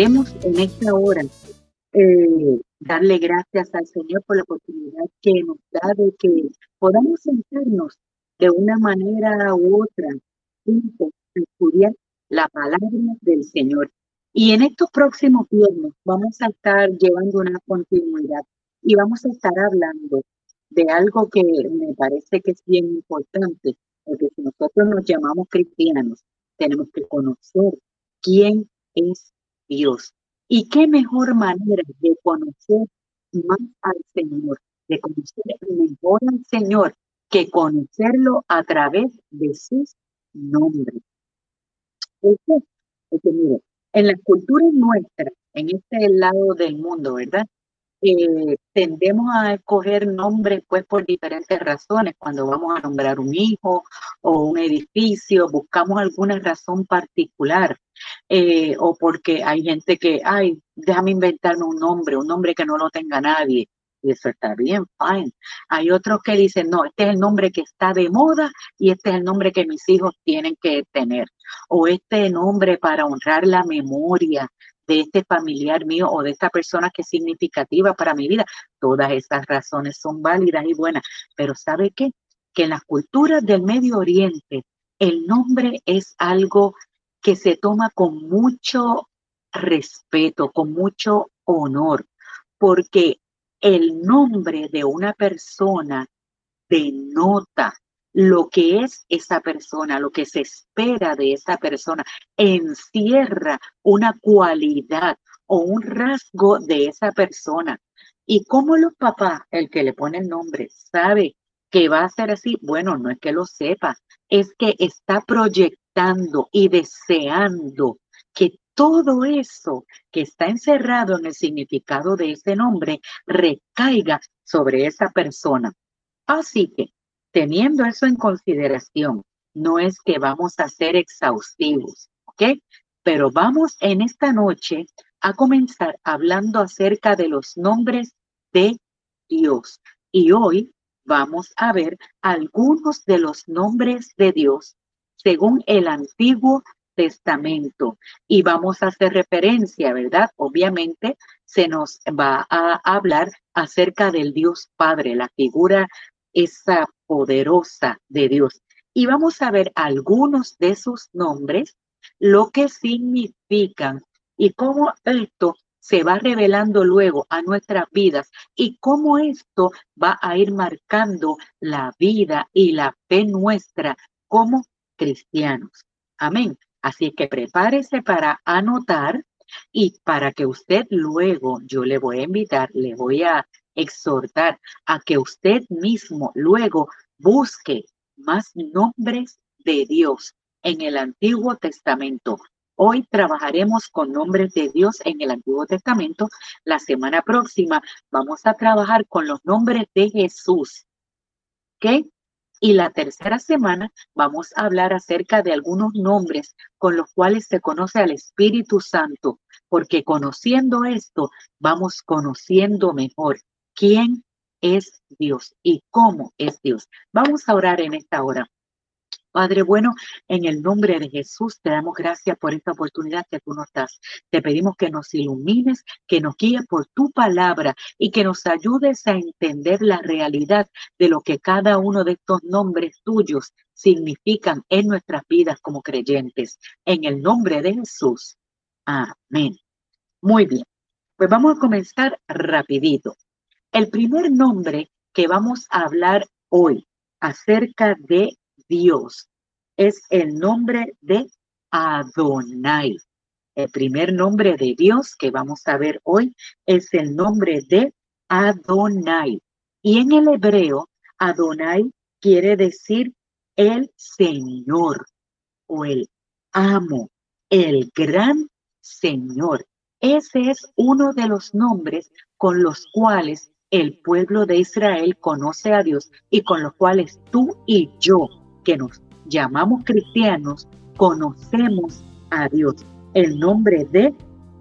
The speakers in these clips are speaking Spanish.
queremos en esta hora eh, darle gracias al Señor por la oportunidad que nos da de que podamos sentarnos de una manera u otra a estudiar la palabra del Señor. Y en estos próximos viernes vamos a estar llevando una continuidad y vamos a estar hablando de algo que me parece que es bien importante, porque si nosotros nos llamamos cristianos, tenemos que conocer quién es Dios. Y qué mejor manera de conocer más al Señor, de conocer mejor al Señor, que conocerlo a través de sus nombres. Porque, mire, en las culturas nuestras, en este lado del mundo, ¿verdad? Eh, tendemos a escoger nombres pues por diferentes razones. Cuando vamos a nombrar un hijo o un edificio, buscamos alguna razón particular. Eh, o porque hay gente que, ay, déjame inventarme un nombre, un nombre que no lo tenga nadie. Y eso está bien, fine. Hay otros que dicen, no, este es el nombre que está de moda y este es el nombre que mis hijos tienen que tener. O este nombre para honrar la memoria de este familiar mío o de esta persona que es significativa para mi vida. Todas esas razones son válidas y buenas, pero ¿sabe qué? Que en las culturas del Medio Oriente el nombre es algo que se toma con mucho respeto, con mucho honor, porque el nombre de una persona denota lo que es esa persona, lo que se espera de esa persona, encierra una cualidad o un rasgo de esa persona. Y como los papás, el que le pone el nombre, sabe que va a ser así, bueno, no es que lo sepa, es que está proyectando y deseando que todo eso que está encerrado en el significado de ese nombre recaiga sobre esa persona. Así que teniendo eso en consideración, no es que vamos a ser exhaustivos, ¿ok? Pero vamos en esta noche a comenzar hablando acerca de los nombres de Dios. Y hoy vamos a ver algunos de los nombres de Dios según el Antiguo Testamento. Y vamos a hacer referencia, ¿verdad? Obviamente se nos va a hablar acerca del Dios Padre, la figura esa poderosa de Dios. Y vamos a ver algunos de sus nombres, lo que significan y cómo esto se va revelando luego a nuestras vidas y cómo esto va a ir marcando la vida y la fe nuestra como cristianos. Amén. Así que prepárese para anotar y para que usted luego, yo le voy a invitar, le voy a exhortar a que usted mismo luego busque más nombres de Dios en el Antiguo Testamento. Hoy trabajaremos con nombres de Dios en el Antiguo Testamento. La semana próxima vamos a trabajar con los nombres de Jesús. ¿Ok? Y la tercera semana vamos a hablar acerca de algunos nombres con los cuales se conoce al Espíritu Santo, porque conociendo esto, vamos conociendo mejor quién es Dios y cómo es Dios. Vamos a orar en esta hora. Padre bueno, en el nombre de Jesús te damos gracias por esta oportunidad que tú nos das. Te pedimos que nos ilumines, que nos guíes por tu palabra y que nos ayudes a entender la realidad de lo que cada uno de estos nombres tuyos significan en nuestras vidas como creyentes. En el nombre de Jesús. Amén. Muy bien. Pues vamos a comenzar rapidito. El primer nombre que vamos a hablar hoy acerca de Dios es el nombre de Adonai. El primer nombre de Dios que vamos a ver hoy es el nombre de Adonai. Y en el hebreo, Adonai quiere decir el Señor o el amo, el gran Señor. Ese es uno de los nombres con los cuales el pueblo de Israel conoce a Dios y con los cuales tú y yo, que nos llamamos cristianos, conocemos a Dios. El nombre de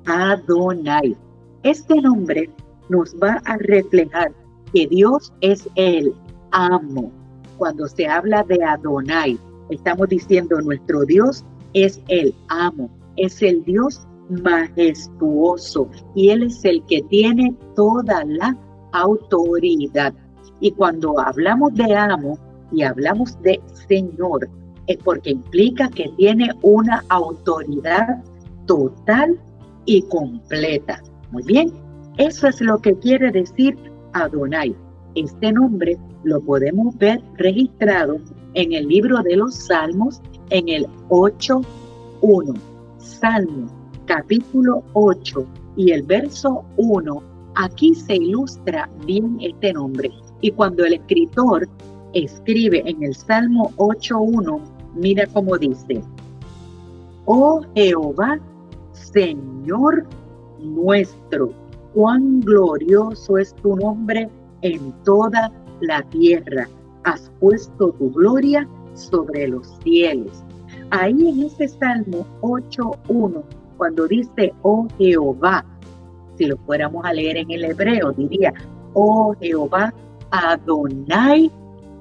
Adonai. Este nombre nos va a reflejar que Dios es el amo. Cuando se habla de Adonai, estamos diciendo nuestro Dios es el amo, es el Dios majestuoso y Él es el que tiene toda la autoridad. Y cuando hablamos de amo y hablamos de Señor, es porque implica que tiene una autoridad total y completa. Muy bien, eso es lo que quiere decir Adonai. Este nombre lo podemos ver registrado en el libro de los Salmos en el 8.1. Salmo capítulo 8 y el verso 1, aquí se ilustra bien este nombre. Y cuando el escritor escribe en el Salmo 8.1, mira cómo dice, Oh Jehová, Señor nuestro, cuán glorioso es tu nombre en toda la tierra. Has puesto tu gloria sobre los cielos. Ahí en ese Salmo 8.1 cuando dice, oh Jehová, si lo fuéramos a leer en el hebreo, diría, oh Jehová, Adonai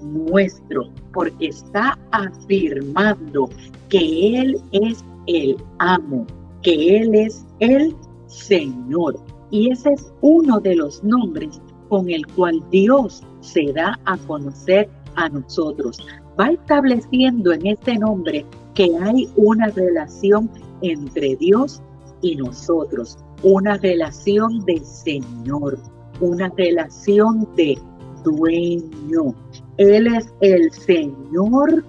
nuestro, porque está afirmando que Él es el amo, que Él es el Señor. Y ese es uno de los nombres con el cual Dios se da a conocer a nosotros. Va estableciendo en este nombre que hay una relación entre Dios y nosotros, una relación de Señor, una relación de dueño. Él es el Señor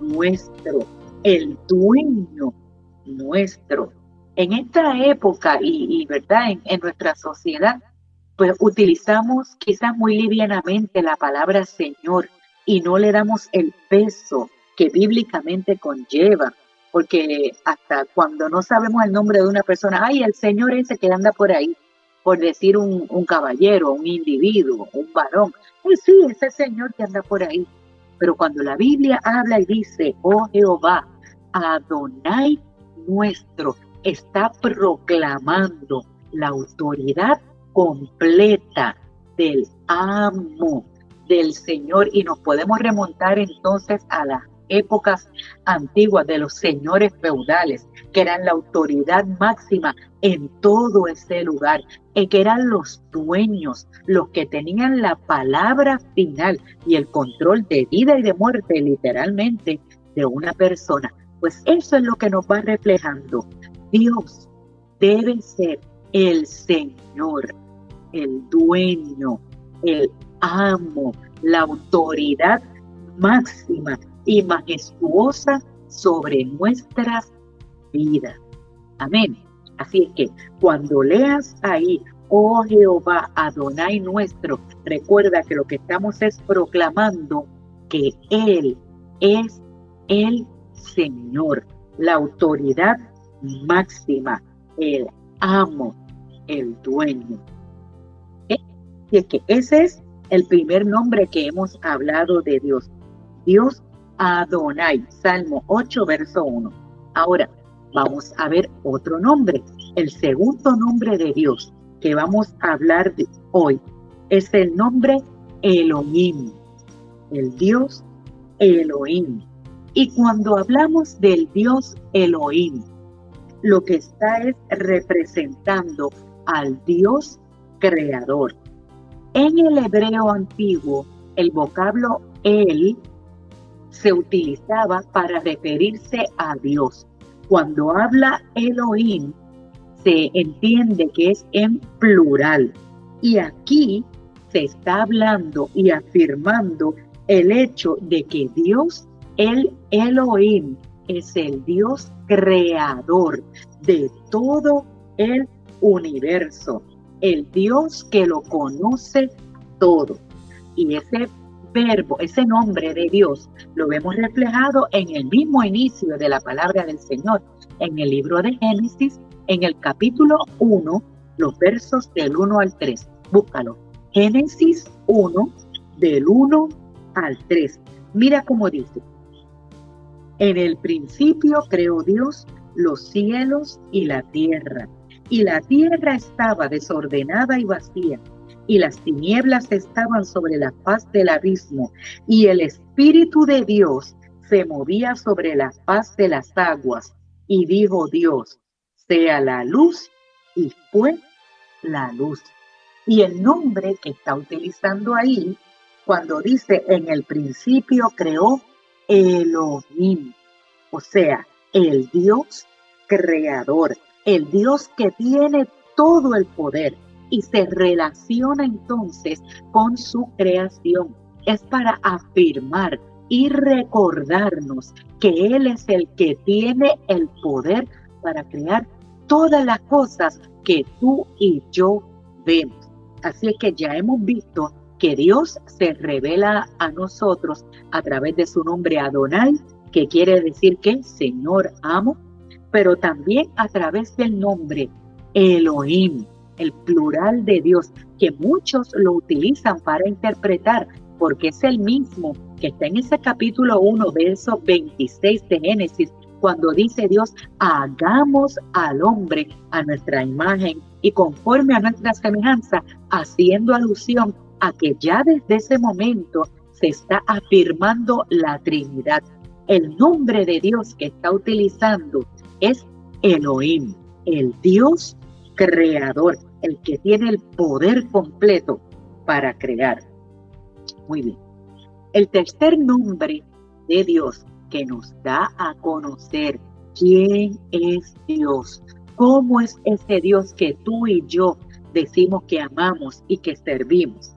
nuestro, el dueño nuestro. En esta época y, verdad, en, nuestra sociedad, pues utilizamos quizás muy livianamente la palabra Señor y no le damos el peso que bíblicamente conlleva porque hasta cuando no sabemos el nombre de una persona, ay, el señor ese que anda por ahí, por decir un, caballero, un individuo, un varón, pues sí, ese señor que anda por ahí. Pero cuando la Biblia habla y dice, oh Jehová, Adonai nuestro, está proclamando la autoridad completa del amo del Señor y nos podemos remontar entonces a la épocas antiguas de los señores feudales, que eran la autoridad máxima en todo ese lugar, y que eran los dueños, los que tenían la palabra final y el control de vida y de muerte, literalmente, de una persona. Pues eso es lo que nos va reflejando. Dios debe ser el Señor, el dueño, el amo, la autoridad máxima y majestuosa sobre nuestras vidas. Amén. Así es que cuando leas ahí, oh Jehová, Adonai nuestro, recuerda que lo que estamos es proclamando que Él es el Señor, la autoridad máxima, el amo, el dueño. Y es que ese es el primer nombre que hemos hablado de Dios. Dios Adonai, Salmo 8, verso 1. Ahora, vamos a ver otro nombre. El segundo nombre de Dios que vamos a hablar de hoy es el nombre Elohim, el Dios Elohim. Y cuando hablamos del Dios Elohim, lo que está es representando al Dios creador. En el hebreo antiguo, el vocablo El se utilizaba para referirse a Dios. Cuando habla Elohim, se entiende que es en plural. Y aquí se está hablando y afirmando el hecho de que Dios, el Elohim, es el Dios creador de todo el universo, el Dios que lo conoce todo. Y ese verbo, ese nombre de Dios, lo vemos reflejado en el mismo inicio de la palabra del Señor, en el libro de Génesis, en el capítulo 1, los versos del 1 al 3. Búscalo. Génesis 1, del 1 al 3. Mira cómo dice. En el principio creó Dios los cielos y la tierra, y la tierra estaba desordenada y vacía y las tinieblas estaban sobre la faz del abismo, y el Espíritu de Dios se movía sobre la faz de las aguas. Y dijo Dios, sea la luz y fue la luz. Y el nombre que está utilizando ahí, cuando dice en el principio creó Elohim, o sea, el Dios creador, el Dios que tiene todo el poder y se relaciona entonces con su creación. Es para afirmar y recordarnos que Él es el que tiene el poder para crear todas las cosas que tú y yo vemos. Así que ya hemos visto que Dios se revela a nosotros a través de su nombre Adonai, que quiere decir que Señor amo, pero también a través del nombre Elohim, el plural de Dios, que muchos lo utilizan para interpretar, porque es el mismo que está en ese capítulo 1, verso 26 de Génesis, cuando dice Dios, hagamos al hombre a nuestra imagen y conforme a nuestra semejanza, haciendo alusión a que ya desde ese momento se está afirmando la Trinidad. El nombre de Dios que está utilizando es Elohim, el Dios creador, el que tiene el poder completo para crear. Muy bien. El tercer nombre de Dios que nos da a conocer quién es Dios, cómo es ese Dios que tú y yo decimos que amamos y que servimos.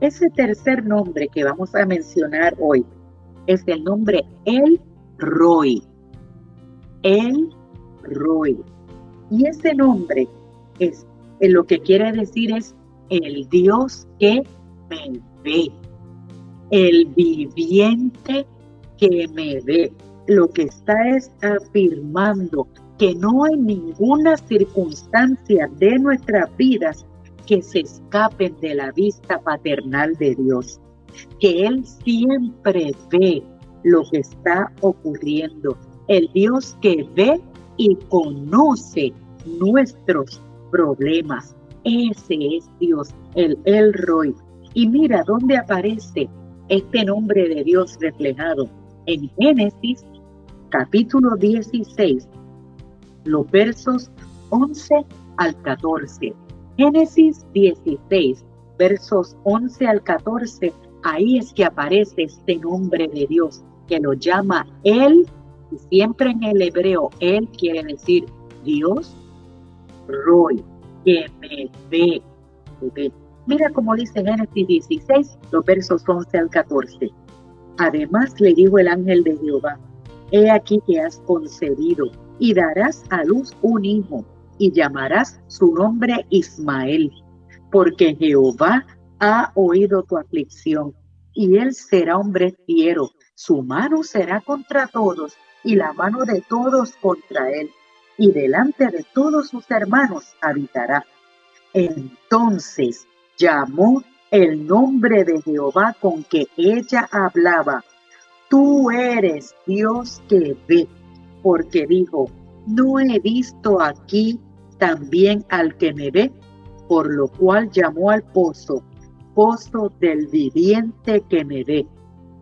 Ese tercer nombre que vamos a mencionar hoy es el nombre El Roy. El Roy. Y ese nombre es lo que quiere decir es el Dios que me ve, el viviente que me ve. Lo que está es afirmando que no hay ninguna circunstancia de nuestras vidas que se escapen de la vista paternal de Dios, que Él siempre ve lo que está ocurriendo, el Dios que ve y conoce nuestros problemas. Ese es Dios, el El Roy. Y mira dónde aparece este nombre de Dios reflejado en Génesis capítulo 16, los versos 11 al 14. Génesis 16, versos 11 al 14, ahí es que aparece este nombre de Dios que lo llama Él, y siempre en el hebreo Él quiere decir Dios, Roy, que me ve, Mira cómo dice Génesis 16, los versos 11 al 14. Además le dijo el ángel de Jehová, he aquí que has concebido y darás a luz un hijo y llamarás su nombre Ismael, porque Jehová ha oído tu aflicción y él será hombre fiero, su mano será contra todos y la mano de todos contra él, y delante de todos sus hermanos habitará. Entonces llamó el nombre de Jehová con que ella hablaba. Tú eres Dios que ve, porque dijo, no he visto aquí también al que me ve, por lo cual llamó al pozo, pozo del viviente que me ve.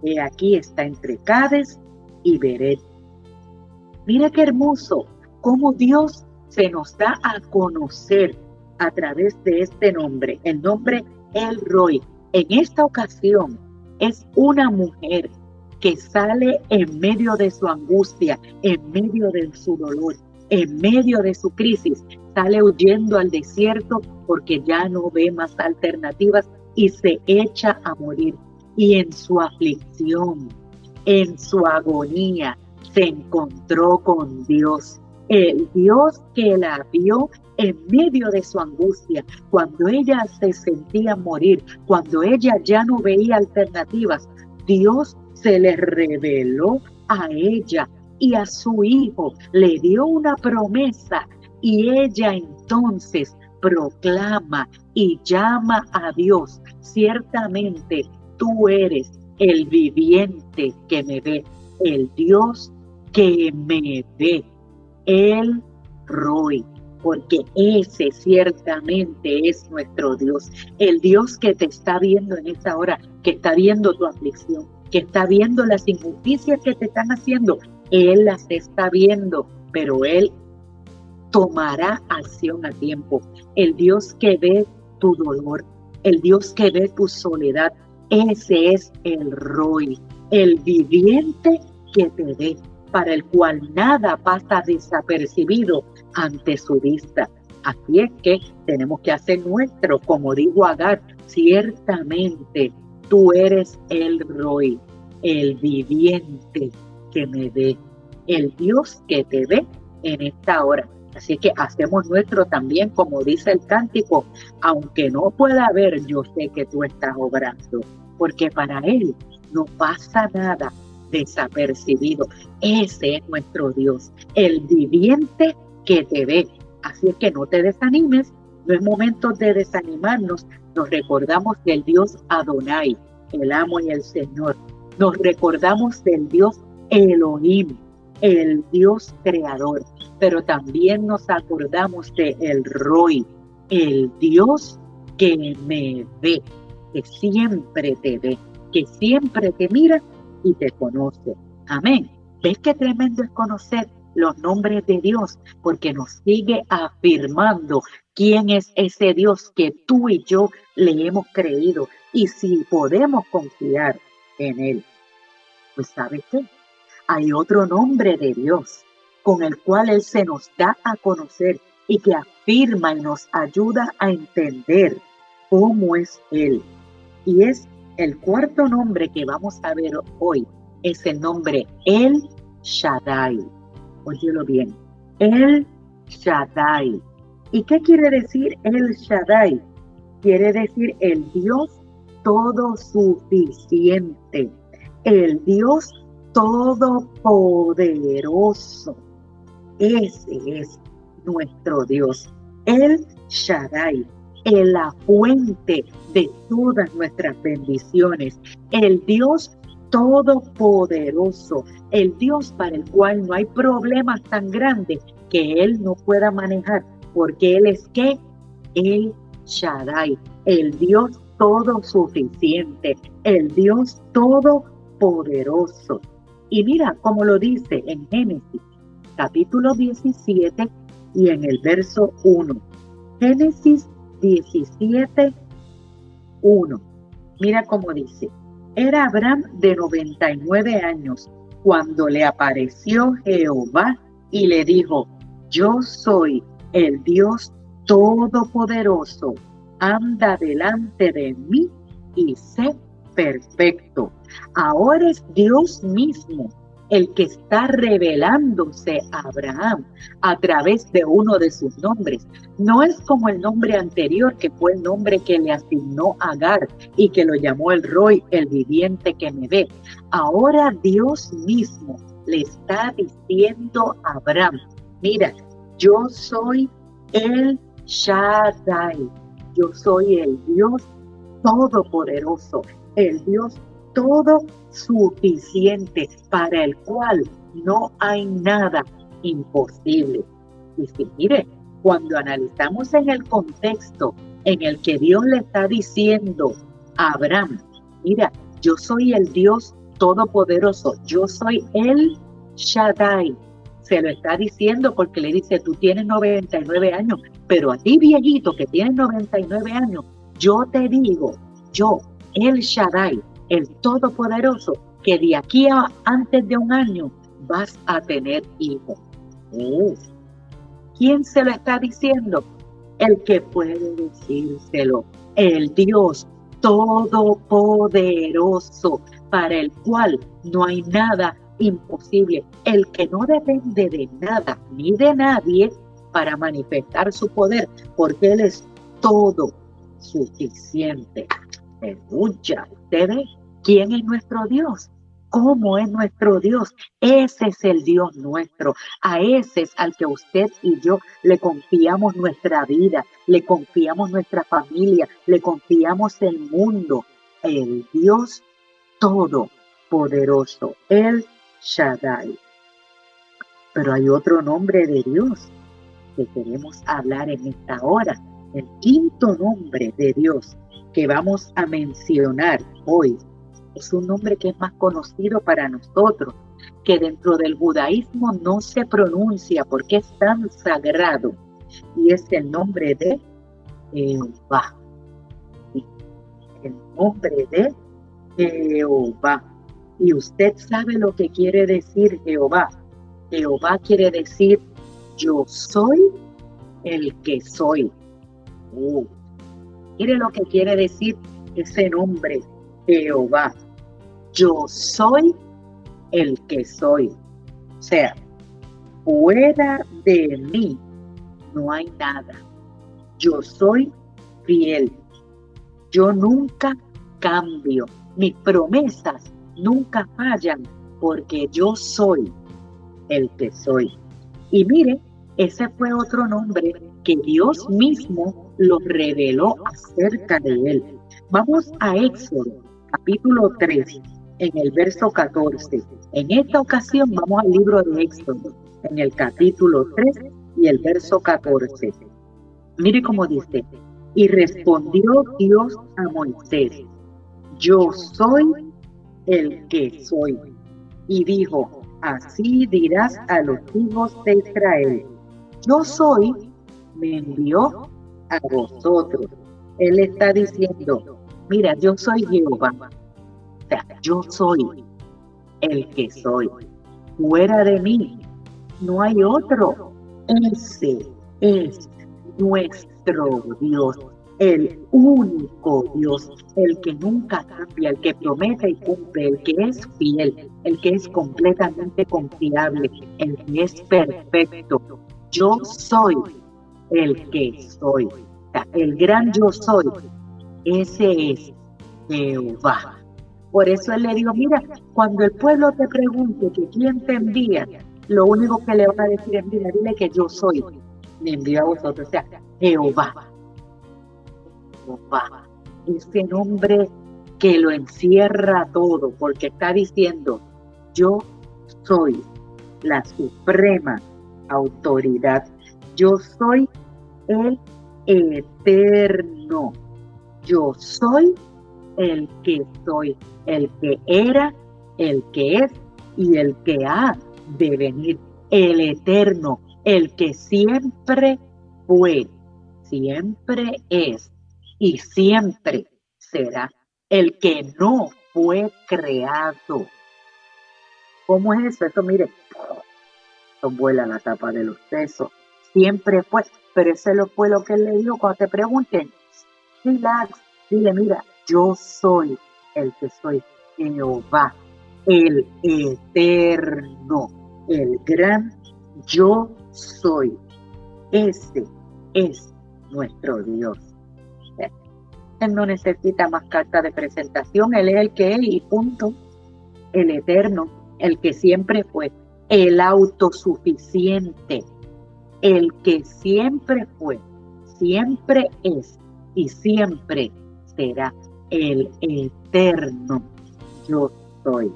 He aquí está entre Cades y Beret. Mira qué hermoso, cómo Dios se nos da a conocer a través de este nombre, el nombre El Roy. En esta ocasión es una mujer que sale en medio de su angustia, en medio de su dolor, en medio de su crisis, sale huyendo al desierto porque ya no ve más alternativas y se echa a morir. Y en su aflicción, en su agonía, se encontró con Dios. El Dios que la vio en medio de su angustia, cuando ella se sentía morir, cuando ella ya no veía alternativas, Dios se le reveló a ella y a su hijo, le dio una promesa y ella entonces proclama y llama a Dios, ciertamente tú eres el viviente que me ve, el Dios que me ve, el Roy porque ese ciertamente es nuestro Dios, el Dios que te está viendo en esta hora, que está viendo tu aflicción, que está viendo las injusticias que te están haciendo. Él las está viendo, pero Él tomará acción a tiempo. El Dios que ve tu dolor, el Dios que ve tu soledad, ese es el Roy, el viviente que te ve, para el cual nada pasa desapercibido ante su vista. Así es que tenemos que hacer nuestro, como dijo Agar, ciertamente tú eres el Roy, el viviente que me ve, el Dios que te ve en esta hora. Así que hacemos nuestro también, como dice el cántico, aunque no pueda ver, yo sé que tú estás obrando, porque para Él no pasa nada desapercibido. Ese es nuestro Dios, el viviente que te ve. Así es que no te desanimes, no es momento de desanimarnos. Nos recordamos del Dios Adonai, el amo y el Señor. Nos recordamos del Dios Elohim, el Dios creador, pero también nos acordamos de el Roy, el Dios que me ve, que siempre te ve, que siempre te mira y te conoce. Amén. ¿Ves qué tremendo es conocer los nombres de Dios? Porque nos sigue afirmando quién es ese Dios que tú y yo le hemos creído y si podemos confiar en Él. Pues sabes qué? Hay otro nombre de Dios con el cual Él se nos da a conocer y que afirma y nos ayuda a entender cómo es Él. Y es el cuarto nombre que vamos a ver hoy, es el nombre El Shaddai. Óyelo bien, El Shaddai. ¿Y qué quiere decir El Shaddai? Quiere decir el Dios todo suficiente, el Dios todopoderoso. Ese es nuestro Dios, el Shaddai, el la fuente de todas nuestras bendiciones, el Dios todopoderoso, el Dios para el cual no hay problemas tan grandes que Él no pueda manejar, porque Él es que el Shaddai, el Dios todo suficiente, el Dios todopoderoso. Y mira cómo lo dice en Génesis capítulo 17 y en el verso 1. Génesis 17, 1. Mira cómo dice. Era Abraham de 99 años cuando le apareció Jehová y le dijo, yo soy el Dios Todopoderoso anda delante de mí y sé perfecto. Ahora es Dios mismo el que está revelándose a Abraham a través de uno de sus nombres. No es como el nombre anterior, que fue el nombre que le asignó Agar y que lo llamó el Roy, el viviente que me ve. Ahora Dios mismo le está diciendo a Abraham, mira, yo soy el Shaddai, yo soy el Dios todopoderoso, el Dios todo suficiente para el cual no hay nada imposible. Y si mire, cuando analizamos en el contexto en el que Dios le está diciendo a Abraham, mira, yo soy el Dios todopoderoso, yo soy el Shaddai. Se lo está diciendo porque le dice, tú tienes 99 años, pero a ti viejito que tienes 99 años, yo te digo, yo, el Shaddai, el Todopoderoso, que de aquí a antes de un año vas a tener hijos. ¿Quién se lo está diciendo? El que puede decírselo, el Dios Todopoderoso, para el cual no hay nada imposible, el que no depende de nada ni de nadie para manifestar su poder, porque Él es todo suficiente. Escucha, ustedes, ¿quién es nuestro Dios? ¿Cómo es nuestro Dios? Ese es el Dios nuestro. A ese es al que usted y yo le confiamos nuestra vida, le confiamos nuestra familia, le confiamos el mundo. El Dios todopoderoso, el Shaddai. Pero hay otro nombre de Dios que queremos hablar en esta hora. El quinto nombre de Dios que vamos a mencionar hoy es un nombre que es más conocido para nosotros, que dentro del judaísmo no se pronuncia porque es tan sagrado y es el nombre de Jehová. El nombre de Jehová. Y usted sabe lo que quiere decir Jehová. Jehová quiere decir yo soy el que soy. Uh, mire lo que quiere decir ese nombre, Jehová. Yo soy el que soy. O sea, fuera de mí no hay nada. Yo soy fiel. Yo nunca cambio. Mis promesas nunca fallan porque yo soy el que soy. Y mire, ese fue otro nombre que Dios mismo lo reveló acerca de él. Vamos a Éxodo, capítulo 3, en el verso 14. En esta ocasión vamos al libro de Éxodo, en el capítulo 3 y el verso 14. Mire cómo dice, y respondió Dios a Moisés, yo soy el que soy. Y dijo, así dirás a los hijos de Israel, yo soy, me envió a vosotros. Él está diciendo, mira, yo soy Jehová. Yo soy el que soy. Fuera de mí no hay otro. Ese es nuestro Dios el único Dios, el que nunca cambia, el que promete y cumple, el que es fiel, el que es completamente confiable, el que es perfecto. Yo soy el que soy. El gran yo soy. Ese es Jehová. Por eso él le dijo, mira, cuando el pueblo te pregunte que quién te envía, lo único que le van a decir es, mira, dile que yo soy. Me envío a vosotros. O sea, Jehová Jehová, ese nombre que lo encierra todo, porque está diciendo, yo soy la suprema autoridad, yo soy el eterno, yo soy el que soy, el que era, el que es y el que ha de venir, el eterno, el que siempre fue, siempre es y siempre será el que no fue creado. ¿Cómo es eso? Esto, mire, esto vuela la tapa de los sesos. Siempre fue, pero ese fue lo que él le dijo cuando te pregunten. Relax, dile, mira, yo soy el que soy Jehová, el eterno, el gran yo soy. Ese es nuestro Dios. Él no necesita más carta de presentación, Él es el que es y punto. El eterno, el que siempre fue, el autosuficiente, el que siempre fue, siempre es y siempre será el eterno. Yo soy.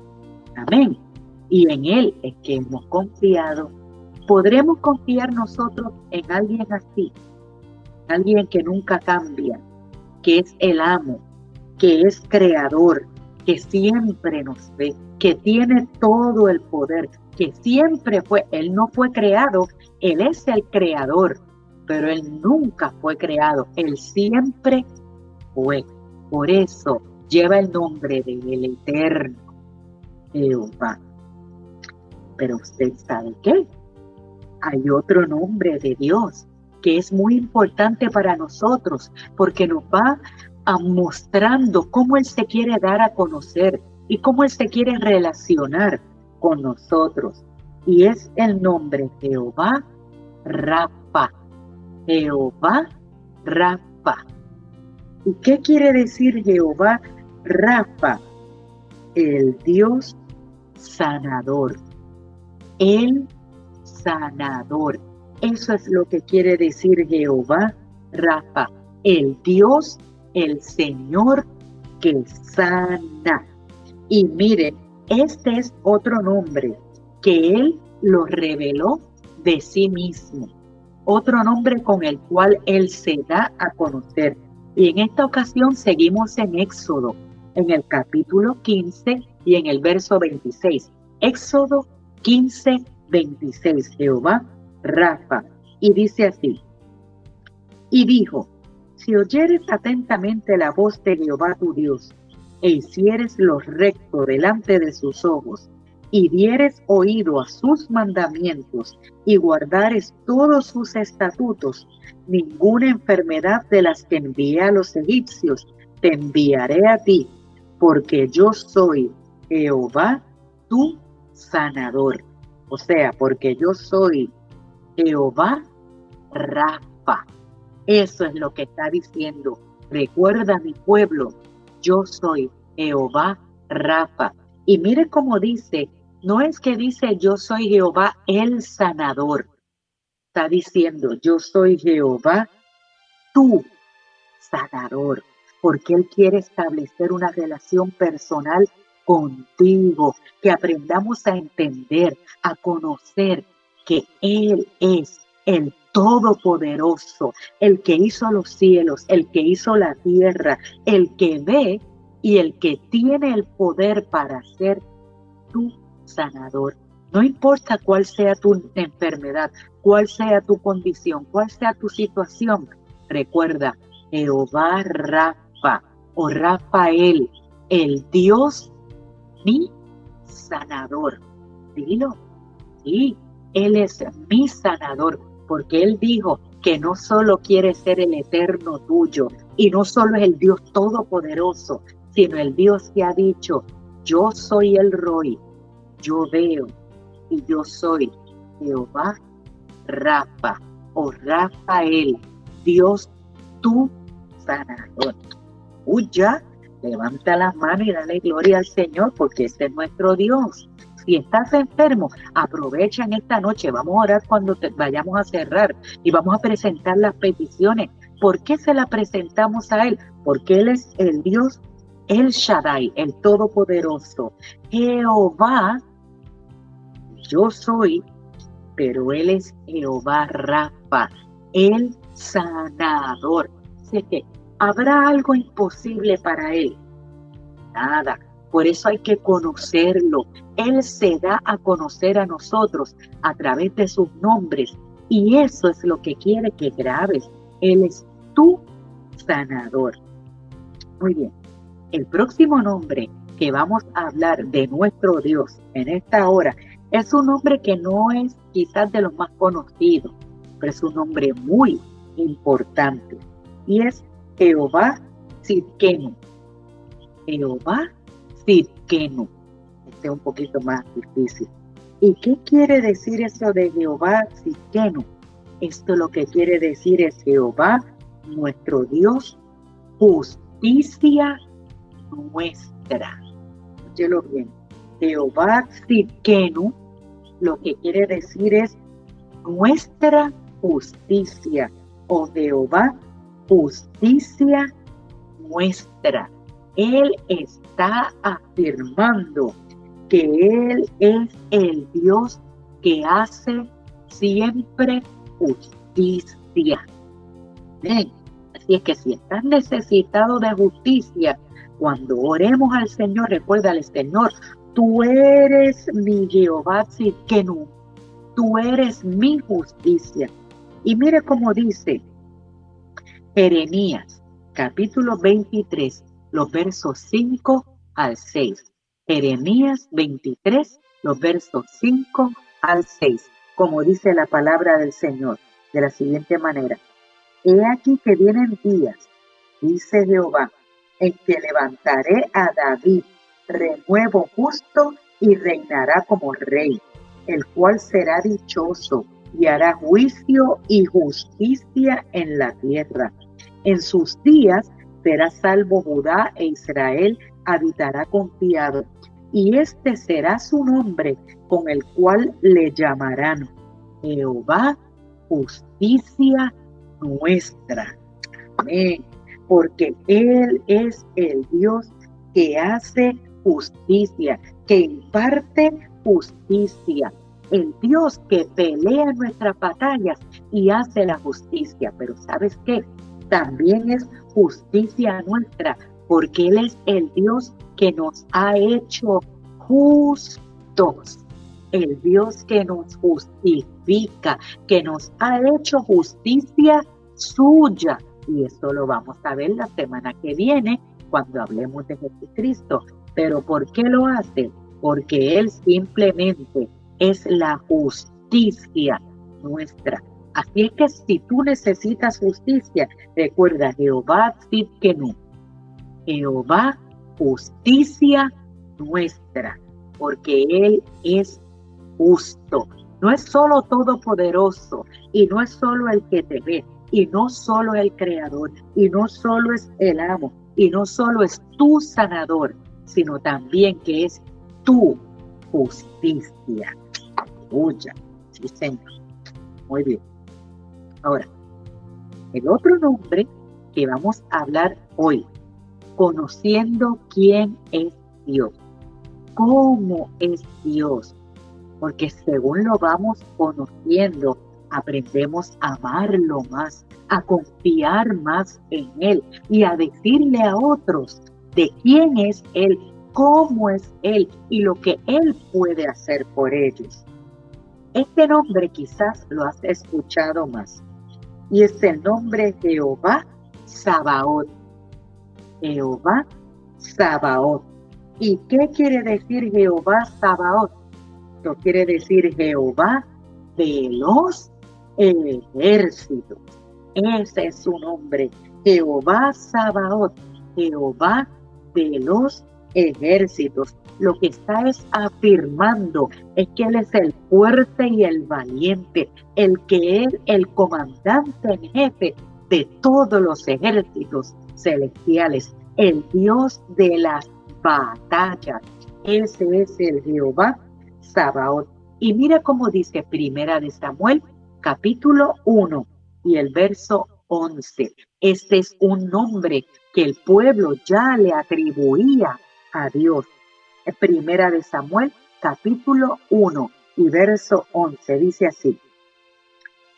Amén. Y en Él es que hemos confiado. ¿Podremos confiar nosotros en alguien así? Alguien que nunca cambia, que es el amo, que es creador, que siempre nos ve, que tiene todo el poder, que siempre fue, Él no fue creado, Él es el creador, pero Él nunca fue creado, Él siempre fue. Por eso lleva el nombre del Eterno, Jehová. Pero usted sabe qué? Hay otro nombre de Dios que es muy importante para nosotros porque nos va a mostrando cómo Él se quiere dar a conocer y cómo Él se quiere relacionar con nosotros. Y es el nombre Jehová Rafa. Jehová Rafa. ¿Y qué quiere decir Jehová Rafa? El Dios sanador. El sanador. Eso es lo que quiere decir Jehová Rafa, el Dios, el Señor que sana. Y miren, este es otro nombre que Él lo reveló de sí mismo. Otro nombre con el cual Él se da a conocer. Y en esta ocasión seguimos en Éxodo, en el capítulo 15 y en el verso 26. Éxodo 15, 26. Jehová, Rafa. Y dice así. Y dijo, si oyeres atentamente la voz de Jehová tu Dios, e hicieres lo recto delante de sus ojos, y dieres oído a sus mandamientos, y guardares todos sus estatutos, ninguna enfermedad de las que envié a los egipcios te enviaré a ti, porque yo soy Jehová, tu sanador. O sea, porque yo soy Jehová Rafa. Eso es lo que está diciendo. Recuerda mi pueblo, yo soy Jehová Rafa. Y mire cómo dice, no es que dice yo soy Jehová el sanador. Está diciendo yo soy Jehová tu sanador. Porque Él quiere establecer una relación personal contigo, que aprendamos a entender, a conocer que Él es el Todopoderoso, el que hizo los cielos, el que hizo la tierra, el que ve y el que tiene el poder para ser tu sanador. No importa cuál sea tu enfermedad, cuál sea tu condición, cuál sea tu situación, recuerda, Jehová Rafa o Rafael, el Dios mi sanador. Dilo, sí, Él es mi sanador, porque Él dijo que no solo quiere ser el eterno tuyo, y no solo es el Dios todopoderoso, sino el Dios que ha dicho, yo soy el Roy, yo veo, y yo soy Jehová Rafa o Rafael, Dios tu sanador. Uy, ya, levanta las manos y dale gloria al Señor, porque este es nuestro Dios. Si estás enfermo, aprovecha en esta noche. Vamos a orar cuando vayamos a cerrar y vamos a presentar las peticiones. ¿Por qué se las presentamos a Él? Porque Él es el Dios, el Shaddai, el Todopoderoso. Jehová, yo soy, pero Él es Jehová Rafa, el sanador. Así que, ¿habrá algo imposible para Él? Nada. Por eso hay que conocerlo. Él se da a conocer a nosotros a través de sus nombres. Y eso es lo que quiere que grabes. Él es tu sanador. Muy bien. El próximo nombre que vamos a hablar de nuestro Dios en esta hora es un nombre que no es quizás de los más conocidos, pero es un nombre muy importante. Y es Jehová Sidkenu. Jehová Sidkenu. Este es un poquito más difícil. ¿Y qué quiere decir eso de Jehová Sidkenu? Esto lo que quiere decir es Jehová, nuestro Dios, justicia nuestra. Escúchelo bien. Jehová Sidkenu, lo que quiere decir es nuestra justicia o Jehová justicia nuestra. Él está afirmando que Él es el Dios que hace siempre justicia. Así es que si estás necesitado de justicia, cuando oremos al Señor, recuérdale, Señor, tú eres mi Jehová no tú eres mi justicia. Y mire cómo dice Jeremías, capítulo 23, los versos 5 al 6. Jeremías 23, los versos 5 al 6, como dice la palabra del Señor, de la siguiente manera. He aquí que vienen días, dice Jehová, en que levantaré a David, renuevo justo y reinará como rey, el cual será dichoso y hará juicio y justicia en la tierra. En sus días será salvo Judá e Israel habitará confiado. Y este será su nombre con el cual le llamarán Jehová, justicia nuestra. Amén. Porque Él es el Dios que hace justicia, que imparte justicia. El Dios que pelea nuestras batallas y hace la justicia. Pero ¿sabes qué? También es justicia nuestra, porque Él es el Dios que nos ha hecho justos. el Dios que nos justifica, que nos ha hecho justicia suya. Y eso lo vamos a ver la semana que viene cuando hablemos de Jesucristo. Pero ¿por qué lo hace? Porque Él simplemente es la justicia nuestra. Así es que si tú necesitas justicia, recuerda Jehová no. Jehová, justicia nuestra, porque Él es justo. No es solo todopoderoso y no es solo el que te ve y no solo el creador y no solo es el amo y no solo es tu sanador, sino también que es tu justicia. Sí, Señor. Muy bien. Ahora, el otro nombre que vamos a hablar hoy, conociendo quién es Dios, cómo es Dios, porque según lo vamos conociendo, aprendemos a amarlo más, a confiar más en Él y a decirle a otros de quién es Él, cómo es Él y lo que Él puede hacer por ellos. Este nombre quizás lo has escuchado más y es el nombre Jehová Sabaoth. Jehová Sabaoth. ¿Y qué quiere decir Jehová Sabaoth? Esto quiere decir Jehová de los ejércitos. Ese es su nombre. Jehová Sabaoth. Jehová de los ejércitos. Lo que está es afirmando es que Él es el fuerte y el valiente, el que es el comandante en jefe de todos los ejércitos celestiales, el Dios de las batallas. Ese es el Jehová Sabaoth. Y mira cómo dice Primera de Samuel, capítulo 1 y el verso 11. Este es un nombre que el pueblo ya le atribuía a Dios. Primera de Samuel, capítulo 1 y verso 11, dice así.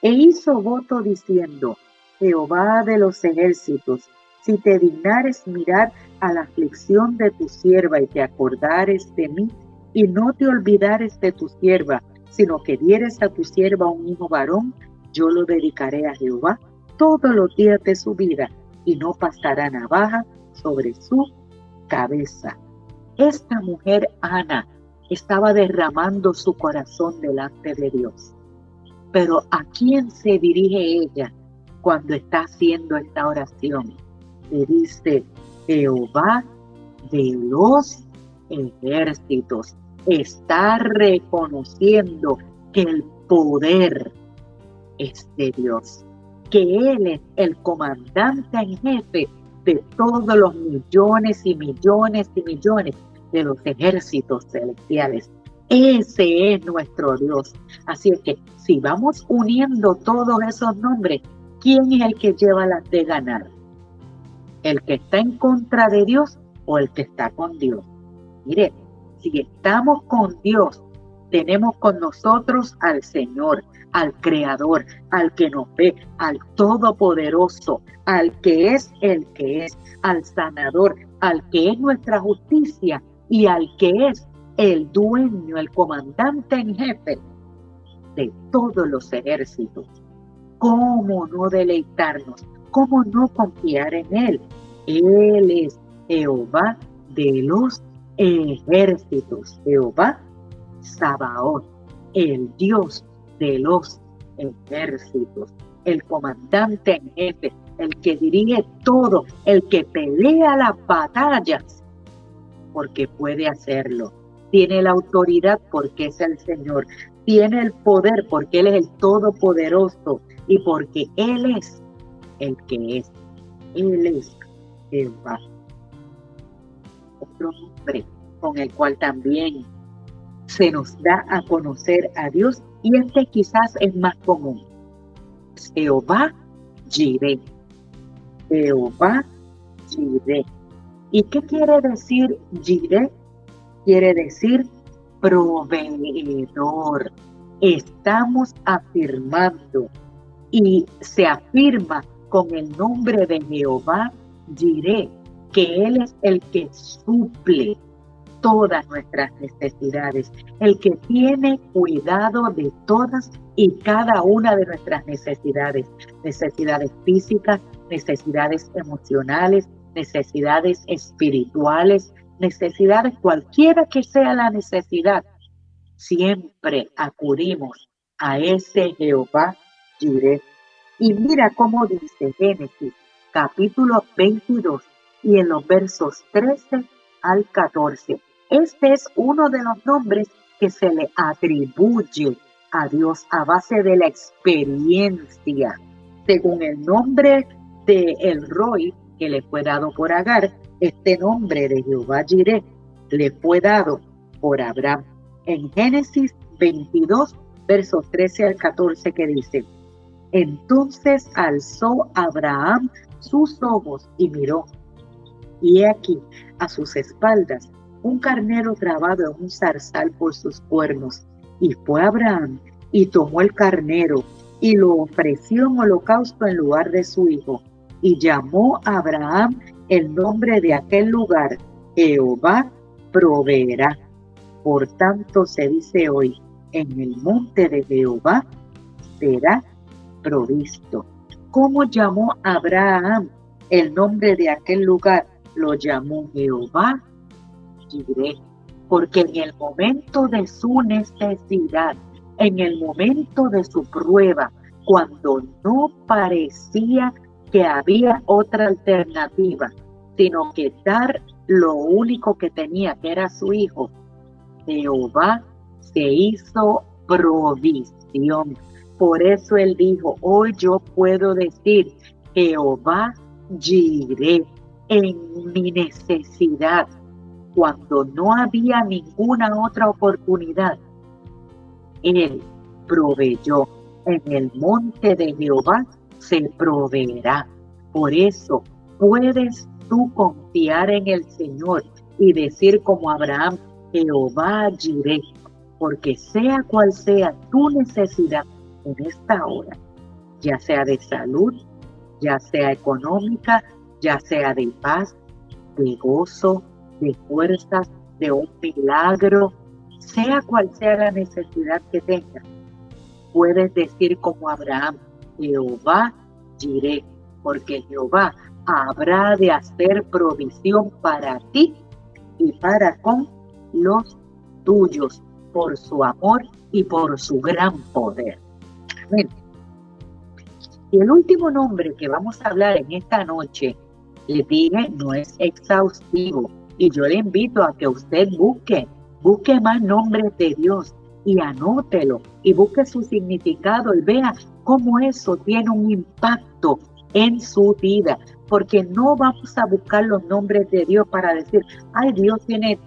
E hizo voto diciendo, Jehová de los ejércitos, si te dignares mirar a la aflicción de tu sierva y te acordares de mí, y no te olvidares de tu sierva, sino que dieres a tu sierva un hijo varón, yo lo dedicaré a Jehová todos los días de su vida, y no pasará navaja sobre su cabeza. Esta mujer, Ana, estaba derramando su corazón delante de Dios. Pero ¿a quién se dirige ella cuando está haciendo esta oración? Le dice, Jehová de los ejércitos está reconociendo que el poder es de Dios, que Él es el comandante en jefe de todos los millones y millones y millones de los ejércitos celestiales. Ese es nuestro Dios. Así es que si vamos uniendo todos esos nombres, ¿quién es el que lleva las de ganar? ¿El que está en contra de Dios o el que está con Dios? Mire, si estamos con Dios, tenemos con nosotros al Señor, al Creador, al que nos ve, al Todopoderoso, al que es el que es, al sanador, al que es nuestra justicia y al que es el dueño, el comandante en jefe de todos los ejércitos. ¿Cómo no deleitarnos? ¿Cómo no confiar en Él? Él es Jehová de los ejércitos. Jehová Sabaoth, el Dios de los ejércitos, el comandante en jefe, el que dirige todo, el que pelea las batallas, porque puede hacerlo. Tiene la autoridad porque es el Señor. Tiene el poder porque Él es el Todopoderoso y porque Él es el que es. Él es Jehová. Otro nombre con el cual también se nos da a conocer a Dios y este quizás es más común. Jehová Jireh. Jehová Jireh. ¿Y qué quiere decir Jireh? Quiere decir proveedor. Estamos afirmando y se afirma con el nombre de Jehová Jireh, que Él es el que suple todas nuestras necesidades, el que tiene cuidado de todas y cada una de nuestras necesidades, necesidades físicas, necesidades emocionales, necesidades espirituales, necesidades, cualquiera que sea la necesidad, siempre acudimos a ese Jehová Jireh. Y mira cómo dice Génesis capítulo 22 y en los versos 13 al 14. Este es uno de los nombres que se le atribuye a Dios a base de la experiencia. Según el nombre de el Roy que le fue dado por Agar, este nombre de Jehová Jireh le fue dado por Abraham. En Génesis 22, versos 13 al 14, que dice, entonces alzó Abraham sus ojos y miró, y he aquí a sus espaldas un carnero trabado en un zarzal por sus cuernos. Y fue Abraham y tomó el carnero y lo ofreció en holocausto en lugar de su hijo. Y llamó a Abraham el nombre de aquel lugar, Jehová proveerá. Por tanto se dice hoy, en el monte de Jehová será provisto. ¿Cómo llamó Abraham el nombre de aquel lugar? Lo llamó Jehová porque en el momento de su necesidad, en el momento de su prueba, cuando no parecía que había otra alternativa, sino que dar lo único que tenía, que era su hijo, Jehová se hizo provisión. Por eso él dijo, hoy yo puedo decir, Jehová giré en mi necesidad, cuando no había ninguna otra oportunidad. Él proveyó en el monte de Jehová, se proveerá. Por eso puedes tú confiar en el Señor y decir como Abraham, Jehová diré, porque sea cual sea tu necesidad en esta hora, ya sea de salud, ya sea económica, ya sea de paz, de gozo, de fuerzas, de un milagro, sea cual sea la necesidad que tengas, puedes decir como Abraham, Jehová diré, porque Jehová habrá de hacer provisión para ti y para con los tuyos, por su amor y por su gran poder. Y el último nombre que vamos a hablar en esta noche, le dije, no es exhaustivo. Y yo le invito a que usted busque, busque más nombres de Dios y anótelo y busque su significado y vea cómo eso tiene un impacto en su vida, porque no vamos a buscar los nombres de Dios para decir, ay, Dios tiene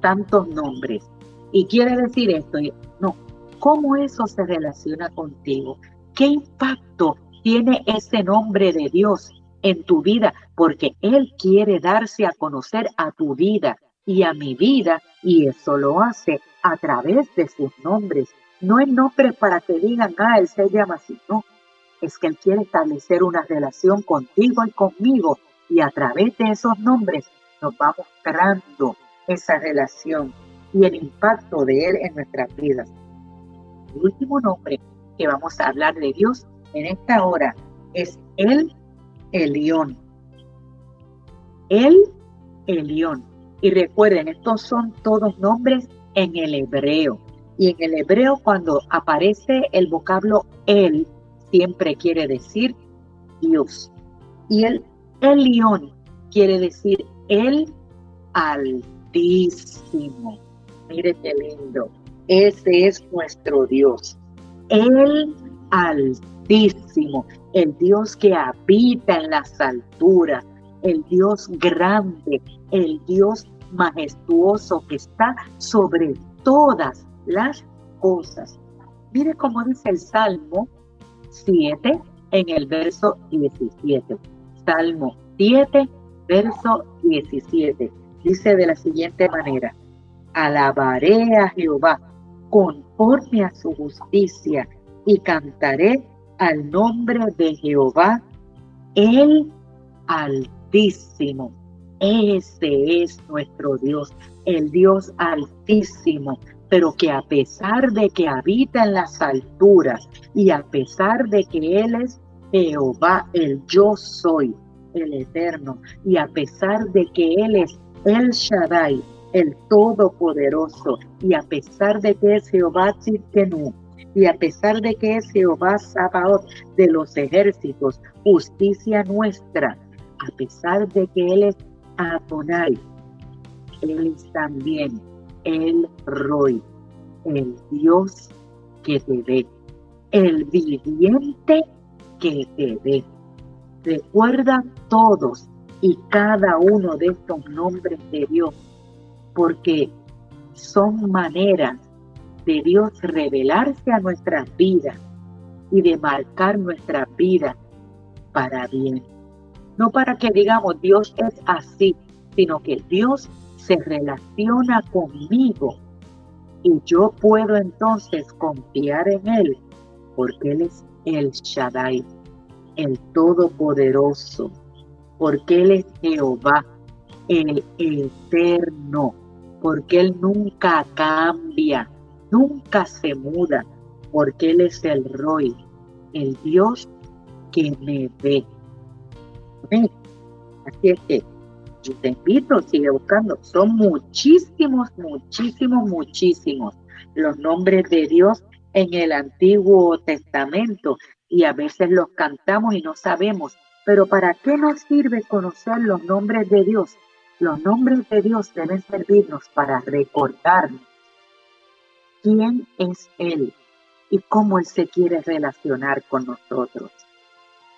tantos nombres y quiere decir esto. No, ¿cómo eso se relaciona contigo? ¿Qué impacto tiene ese nombre de Dios en tu vida? Porque Él quiere darse a conocer a tu vida y a mi vida y eso lo hace a través de sus nombres. No es nombre para que digan, ah, Él se llama así, no es que Él quiere establecer una relación contigo y conmigo y a través de esos nombres nos va mostrando esa relación y el impacto de Él en nuestras vidas. El último nombre que vamos a hablar de Dios en esta hora es El Elión. El Elión. Y recuerden, estos son todos nombres en el hebreo. Y en el hebreo cuando aparece el vocablo El, siempre quiere decir Dios. Y el Elión quiere decir el Altísimo. Mire qué lindo. Ese es nuestro Dios. El Altísimo. El Dios que habita en las alturas. El Dios grande. El Dios majestuoso que está sobre todas las cosas. Mire cómo dice el Salmo 7 en el verso 17. Salmo 7, verso 17. Dice de la siguiente manera, alabaré a Jehová conforme a su justicia y cantaré al nombre de Jehová, el Altísimo. Ese es nuestro Dios, el Dios altísimo, pero que a pesar de que habita en las alturas y a pesar de que Él es Jehová, el yo soy, el eterno, y a pesar de que Él es el Shaddai, el Todopoderoso, y a pesar de que es Jehová Tzidkenu, y a pesar de que es Jehová Sabaoth de los ejércitos, justicia nuestra, a pesar de que Él es Adonai, Él es también el Roy, el Dios que te ve, el viviente que te ve. Recuerda todos y cada uno de estos nombres de Dios, porque son maneras de Dios revelarse a nuestras vidas y de marcar nuestras vidas para bien. No para que digamos Dios es así, sino que Dios se relaciona conmigo y yo puedo entonces confiar en Él porque Él es el Shaddai, el Todopoderoso, porque Él es Jehová, el Eterno, porque Él nunca cambia, nunca se muda, porque Él es el Roy, el Dios que me ve. Así es que yo te invito, sigue buscando. Son muchísimos, muchísimos, muchísimos los nombres de Dios en el Antiguo Testamento y a veces los cantamos y no sabemos. Pero ¿para qué nos sirve conocer los nombres de Dios? Los nombres de Dios deben servirnos para recordarnos quién es Él y cómo Él se quiere relacionar con nosotros.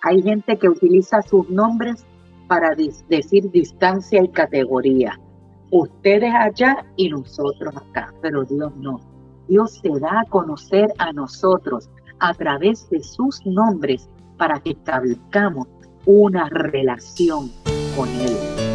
Hay gente que utiliza sus nombres para decir distancia y categoría. Ustedes allá y nosotros acá, pero Dios no. Dios se da a conocer a nosotros a través de sus nombres para que establezcamos una relación con Él.